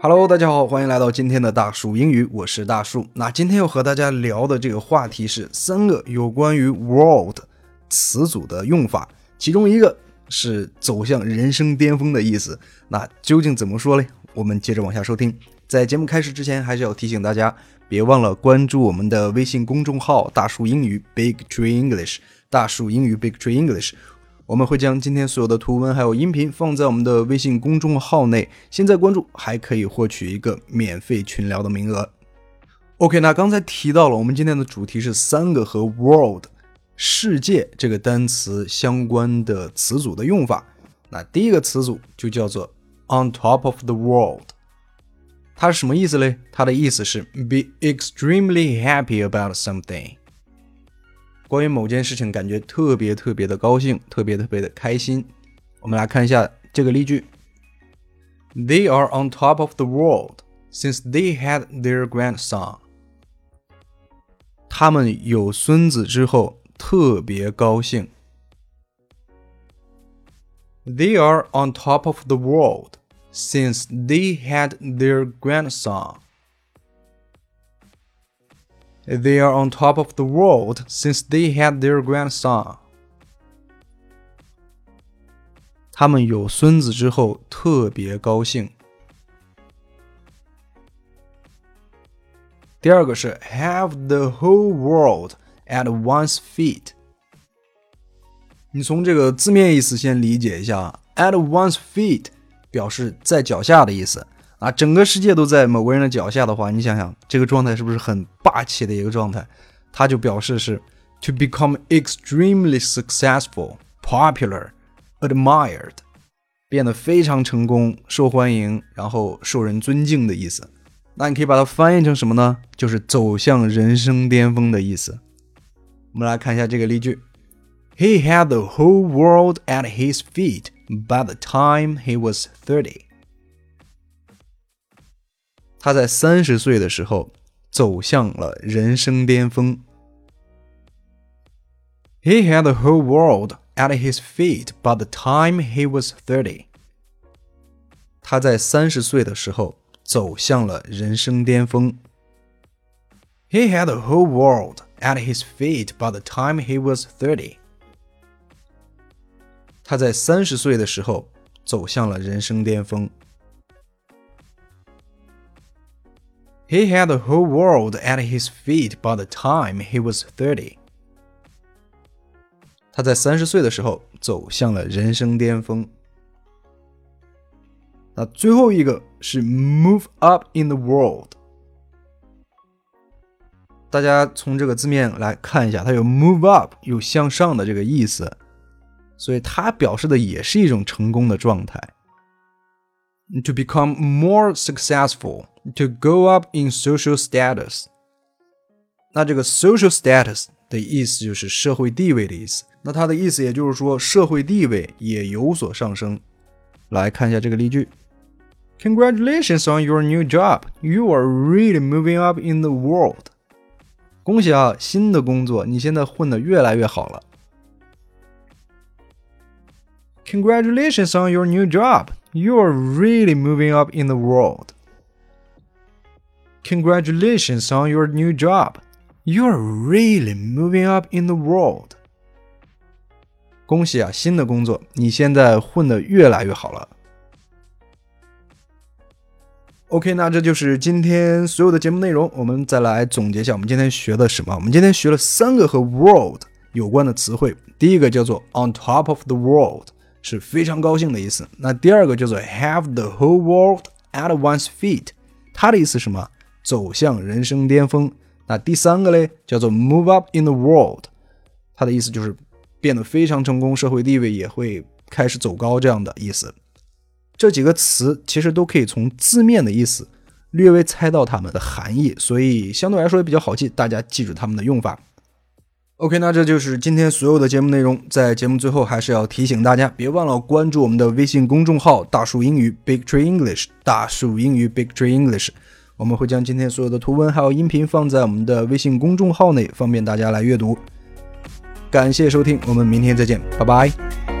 Hello，大家好，欢迎来到今天的大树英语，我是大树。那今天要和大家聊的这个话题是三个有关于 world 词组的用法，其中一个是走向人生巅峰的意思。那究竟怎么说嘞？我们接着往下收听。在节目开始之前，还是要提醒大家，别忘了关注我们的微信公众号“大树英语 ”（Big Tree English）。大树英语 （Big Tree English）。我们会将今天所有的图文还有音频放在我们的微信公众号内，现在关注还可以获取一个免费群聊的名额。OK，那刚才提到了，我们今天的主题是三个和 world 世界这个单词相关的词组的用法。那第一个词组就叫做 on top of the world，它是什么意思嘞？它的意思是 be extremely happy about something。关于某件事情感觉特别特别的高兴，特别特别的开心。我们来看一下这个例句：They are on top of the world since they had their grandson。他们有孙子之后特别高兴。They are on top of the world since they had their grandson. They are on top of the world since they had their grandson. 他们有孙子之后特别高兴。第二个是 have the whole world at one's feet。你从这个字面意思先理解一下，at one's feet 表示在脚下的意思。 啊，整个世界都在某个人的脚下的话，你想想这个状态是不是很霸气的一个状态？它就表示是 to become extremely successful, popular, admired，变得非常成功、受欢迎，然后受人尊敬的意思。那你可以把它翻译成什么呢？就是走向人生巅峰的意思。我们来看一下这个例句：He had the whole world at his feet by the time he was thirty. 他在三十岁的时候走向了人生巅峰。He had the whole world at his feet by the time he was thirty。他在三十岁的时候走向了人生巅峰。He had the whole world at his feet by the time he was thirty。他在三十岁的时候走向了人生巅峰。He had the whole world at his feet by the time he was thirty。他在三十岁的时候走向了人生巅峰。那最后一个是 move up in the world。大家从这个字面来看一下，它有 move up，有向上的这个意思，所以它表示的也是一种成功的状态。To become more successful。to go up in social status。那这个 social status 的意思就是社会地位的意思。那它的意思也就是说社会地位也有所上升。来看一下这个例句：Congratulations on your new job. You are really moving up in the world. 恭喜啊，新的工作，你现在混得越来越好了。 Congratulations on your new job. You are really moving up in the world. Congratulations on your new job. You're really moving up in the world. 恭喜啊，新的工作，你现在混得越来越好了。OK，那这就是今天所有的节目内容。我们再来总结一下，我们今天学的什么？我们今天学了三个和 world 有关的词汇。第一个叫做 on top of the world， 是非常高兴的意思。那第二个叫做 have the whole world at one's feet，它的意思是什么？走向人生巅峰。那第三个嘞，叫做 move up in the world，它的意思就是变得非常成功，社会地位也会开始走高这样的意思。这几个词其实都可以从字面的意思略微猜到它们的含义，所以相对来说也比较好记，大家记住它们的用法。OK，那这就是今天所有的节目内容。在节目最后，还是要提醒大家，别忘了关注我们的微信公众号“大树英语 ”（Big Tree English），大树英语 （Big Tree English）。我们会将今天所有的图文还有音频放在我们的微信公众号内，方便大家来阅读。感谢收听，我们明天再见，拜拜。